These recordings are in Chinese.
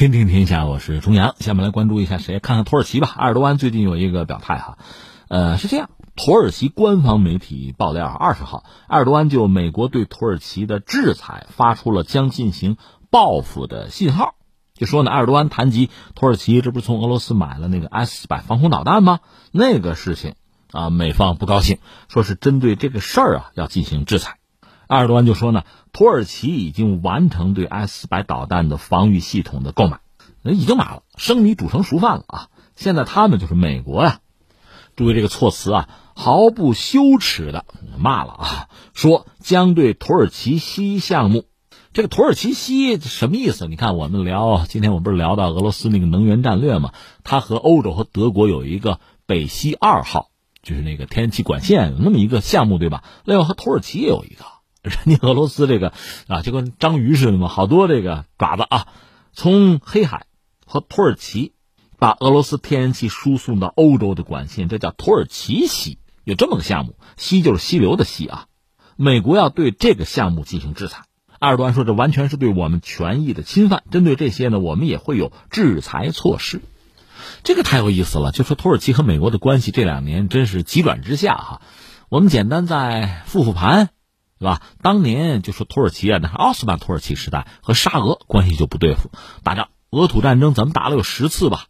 天天天下，我是钟阳。下面来关注一下谁？看看土耳其吧。埃尔多安最近有一个表态哈，呃，是这样，土耳其官方媒体爆料，二十号，埃尔多安就美国对土耳其的制裁发出了将进行报复的信号。就说呢，埃尔多安谈及土耳其，这不是从俄罗斯买了那个 S 四百防空导弹吗？那个事情啊，美方不高兴，说是针对这个事儿啊要进行制裁。埃尔多安就说呢，土耳其已经完成对 S 四百导弹的防御系统的购买，已经买了，生米煮成熟饭了啊！现在他们就是美国呀，注意这个措辞啊，毫不羞耻的骂了啊，说将对土耳其西项目，这个土耳其西什么意思？你看我们聊，今天我们不是聊到俄罗斯那个能源战略嘛？它和欧洲和德国有一个北溪二号，就是那个天然气管线有那么一个项目，对吧？另外和土耳其也有一个。人家俄罗斯这个啊，就跟章鱼似的嘛，好多这个爪子啊，从黑海和土耳其把俄罗斯天然气输送到欧洲的管线，这叫土耳其西，有这么个项目，西就是溪流的西啊。美国要对这个项目进行制裁，埃尔多安说这完全是对我们权益的侵犯，针对这些呢，我们也会有制裁措施。这个太有意思了，就说土耳其和美国的关系这两年真是急转直下哈。我们简单再复复盘。对吧？当年就说土耳其啊，那奥斯曼土耳其时代和沙俄关系就不对付，打仗俄土战争怎么打了有十次吧？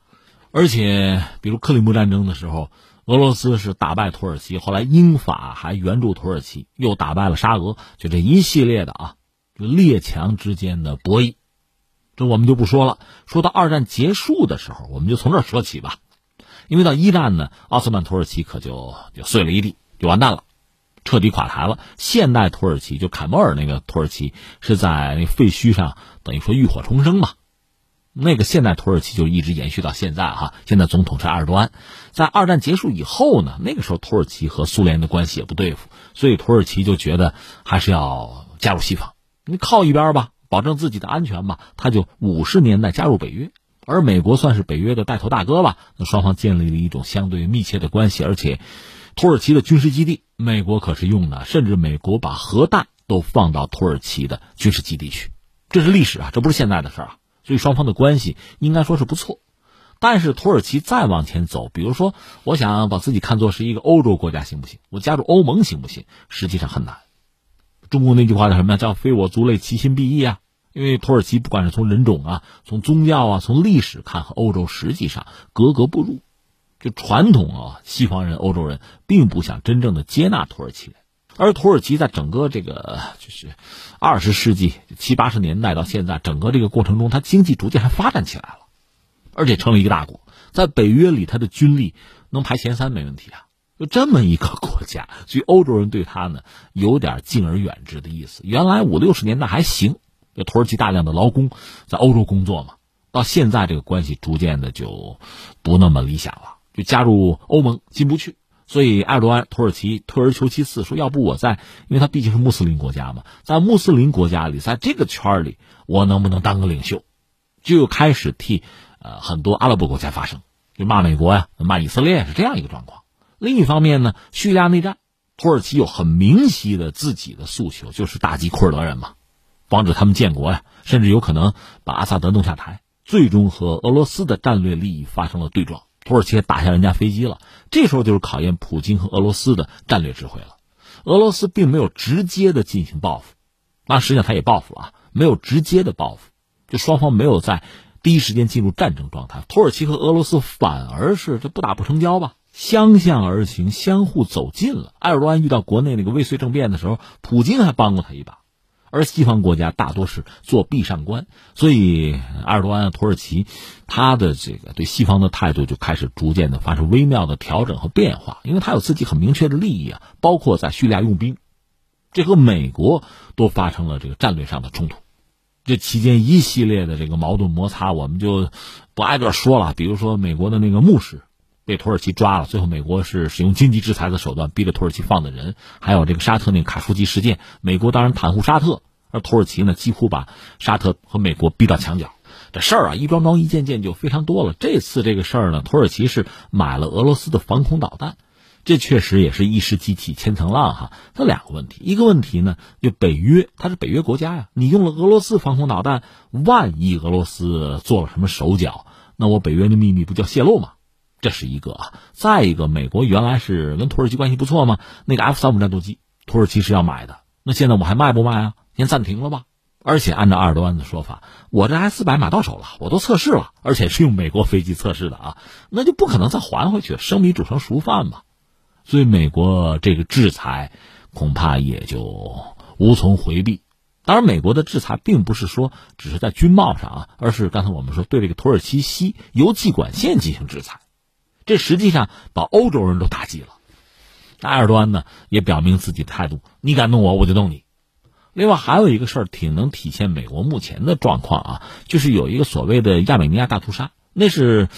而且比如克里木战争的时候，俄罗斯是打败土耳其，后来英法还援助土耳其，又打败了沙俄，就这一系列的啊，就列强之间的博弈，这我们就不说了。说到二战结束的时候，我们就从这说起吧，因为到一战呢，奥斯曼土耳其可就就碎了一地，就完蛋了。彻底垮台了。现代土耳其就凯末尔那个土耳其是在那废墟上，等于说浴火重生嘛。那个现代土耳其就一直延续到现在哈。现在总统是埃尔多安。在二战结束以后呢，那个时候土耳其和苏联的关系也不对付，所以土耳其就觉得还是要加入西方，你靠一边吧，保证自己的安全吧。他就五十年代加入北约，而美国算是北约的带头大哥吧。那双方建立了一种相对密切的关系，而且。土耳其的军事基地，美国可是用的，甚至美国把核弹都放到土耳其的军事基地去，这是历史啊，这不是现在的事儿啊。所以双方的关系应该说是不错。但是土耳其再往前走，比如说，我想把自己看作是一个欧洲国家行不行？我加入欧盟行不行？实际上很难。中国那句话叫什么叫“非我族类，其心必异”啊。因为土耳其不管是从人种啊、从宗教啊、从历史看，和欧洲实际上格格不入。就传统啊，西方人、欧洲人并不想真正的接纳土耳其人，而土耳其在整个这个就是二十世纪七八十年代到现在，整个这个过程中，它经济逐渐还发展起来了，而且成了一个大国，在北约里，它的军力能排前三没问题啊。就这么一个国家，所以欧洲人对他呢有点敬而远之的意思。原来五六十年代还行，就土耳其大量的劳工在欧洲工作嘛，到现在这个关系逐渐的就不那么理想了。就加入欧盟进不去，所以埃尔多安土耳其退而求其次，说要不我在，因为他毕竟是穆斯林国家嘛，在穆斯林国家里，在这个圈里，我能不能当个领袖？就开始替呃很多阿拉伯国家发声，就骂美国呀，骂以色列是这样一个状况。另一方面呢，叙利亚内战，土耳其有很明晰的自己的诉求，就是打击库尔德人嘛，防止他们建国呀，甚至有可能把阿萨德弄下台，最终和俄罗斯的战略利益发生了对撞。土耳其打下人家飞机了，这时候就是考验普京和俄罗斯的战略智慧了。俄罗斯并没有直接的进行报复，那实际上他也报复啊，没有直接的报复，就双方没有在第一时间进入战争状态。土耳其和俄罗斯反而是这不打不成交吧，相向而行，相互走近了。埃尔多安遇到国内那个未遂政变的时候，普京还帮过他一把。而西方国家大多是做壁上观，所以埃尔多安、土耳其，他的这个对西方的态度就开始逐渐的发生微妙的调整和变化，因为他有自己很明确的利益啊，包括在叙利亚用兵，这和美国都发生了这个战略上的冲突，这期间一系列的这个矛盾摩擦，我们就不挨个说了，比如说美国的那个牧师。被土耳其抓了，最后美国是使用经济制裁的手段逼着土耳其放的人，还有这个沙特那个卡舒吉事件，美国当然袒护沙特，而土耳其呢几乎把沙特和美国逼到墙角。这事儿啊一桩桩一件件就非常多了。这次这个事儿呢，土耳其是买了俄罗斯的防空导弹，这确实也是一石激起千层浪哈。这两个问题，一个问题呢，就北约，它是北约国家呀，你用了俄罗斯防空导弹，万一俄罗斯做了什么手脚，那我北约的秘密不叫泄露吗？这是一个啊。再一个，美国原来是跟土耳其关系不错嘛，那个 F 三五战斗机，土耳其是要买的，那现在我还卖不卖啊？先暂停了吧。而且按照埃尔多安的说法，我这 S 四百买到手了，我都测试了，而且是用美国飞机测试的啊，那就不可能再还回去，生米煮成熟饭嘛。所以美国这个制裁恐怕也就无从回避。当然，美国的制裁并不是说只是在军贸上啊，而是刚才我们说对这个土耳其西油气管线进行制裁，这实际上把欧洲人都打击了。埃尔多安呢也表明自己的态度：你敢弄我，我就弄你。另外还有一个事儿，挺能体现美国目前的状况啊，就是有一个所谓的亚美尼亚大屠杀，那是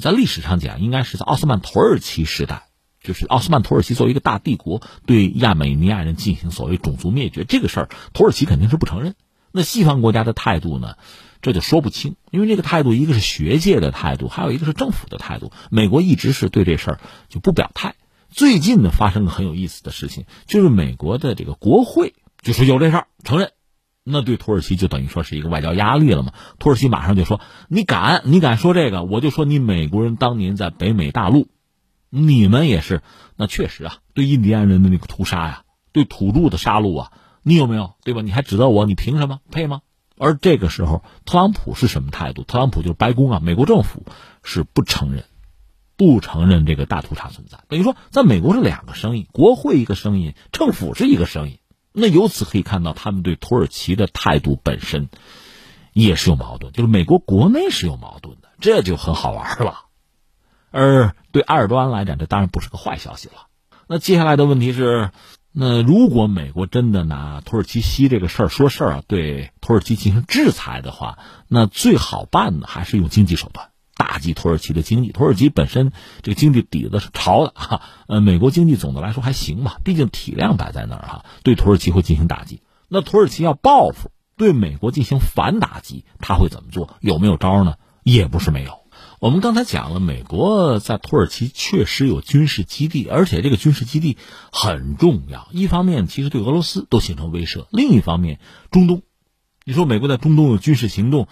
在历史上讲，应该是在奥斯曼土耳其时代，就是奥斯曼土耳其作为一个大帝国，对亚美尼亚人进行所谓种族灭绝，这个事儿土耳其肯定是不承认。那西方国家的态度呢，这就说不清，因为这个态度一个是学界的态度，还有一个是政府的态度。美国一直是对这事儿就不表态。最近呢，发生个很有意思的事情，就是美国的这个国会。就说有这事儿，承认，那对土耳其就等于说是一个外交压力了嘛。土耳其马上就说：“你敢，你敢说这个，我就说你美国人当年在北美大陆，你们也是，那确实啊，对印第安人的那个屠杀呀，对土著的杀戮啊，你有没有？对吧？你还指责我，你凭什么？配吗？”而这个时候，特朗普是什么态度？特朗普就是白宫啊，美国政府是不承认，不承认这个大屠杀存在。等于说，在美国是两个声音，国会一个声音，政府是一个声音。那由此可以看到，他们对土耳其的态度本身也是有矛盾，就是美国国内是有矛盾的，这就很好玩了。而对埃尔多安来讲，这当然不是个坏消息了。那接下来的问题是，那如果美国真的拿土耳其西这个事儿说事儿啊，对土耳其进行制裁的话，那最好办的还是用经济手段。打击土耳其的经济，土耳其本身这个经济底子是潮的哈，呃，美国经济总的来说还行吧，毕竟体量摆在那儿哈，对土耳其会进行打击。那土耳其要报复，对美国进行反打击，他会怎么做？有没有招呢？也不是没有。我们刚才讲了，美国在土耳其确实有军事基地，而且这个军事基地很重要。一方面，其实对俄罗斯都形成威慑；另一方面，中东，你说美国在中东有军事行动。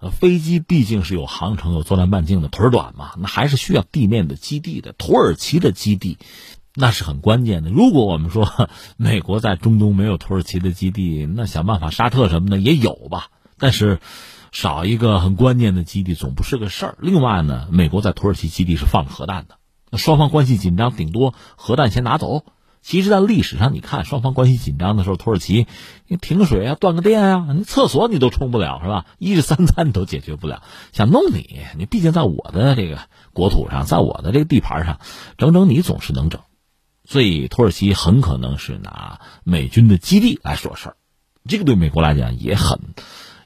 呃，飞机毕竟是有航程、有作战半径的，腿短嘛，那还是需要地面的基地的。土耳其的基地，那是很关键的。如果我们说 美国在中东没有土耳其的基地，那想办法沙特什么的也有吧，但是少一个很关键的基地总不是个事儿。另外呢，美国在土耳其基地是放核弹的，双方关系紧张，顶多核弹先拿走。其实，在历史上，你看双方关系紧张的时候，土耳其停水啊，断个电啊，你厕所你都冲不了是吧？一日三餐你都解决不了，想弄你，你毕竟在我的这个国土上，在我的这个地盘上，整整你总是能整。所以，土耳其很可能是拿美军的基地来说事儿，这个对美国来讲也很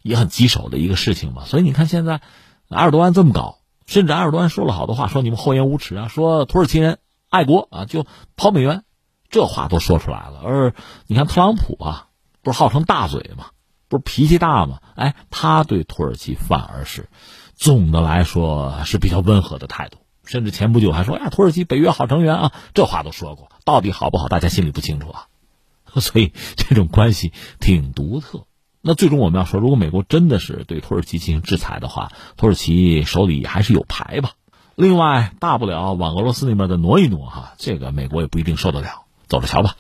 也很棘手的一个事情嘛。所以，你看现在埃尔多安这么搞，甚至埃尔多安说了好多话，说你们厚颜无耻啊，说土耳其人爱国啊，就跑美元。这话都说出来了，而你看特朗普啊，不是号称大嘴吗？不是脾气大吗？哎，他对土耳其反而是总的来说是比较温和的态度，甚至前不久还说呀，土耳其北约好成员啊，这话都说过，到底好不好，大家心里不清楚啊。所以这种关系挺独特。那最终我们要说，如果美国真的是对土耳其进行制裁的话，土耳其手里还是有牌吧。另外，大不了往俄罗斯那边的挪一挪哈，这个美国也不一定受得了。走着瞧吧。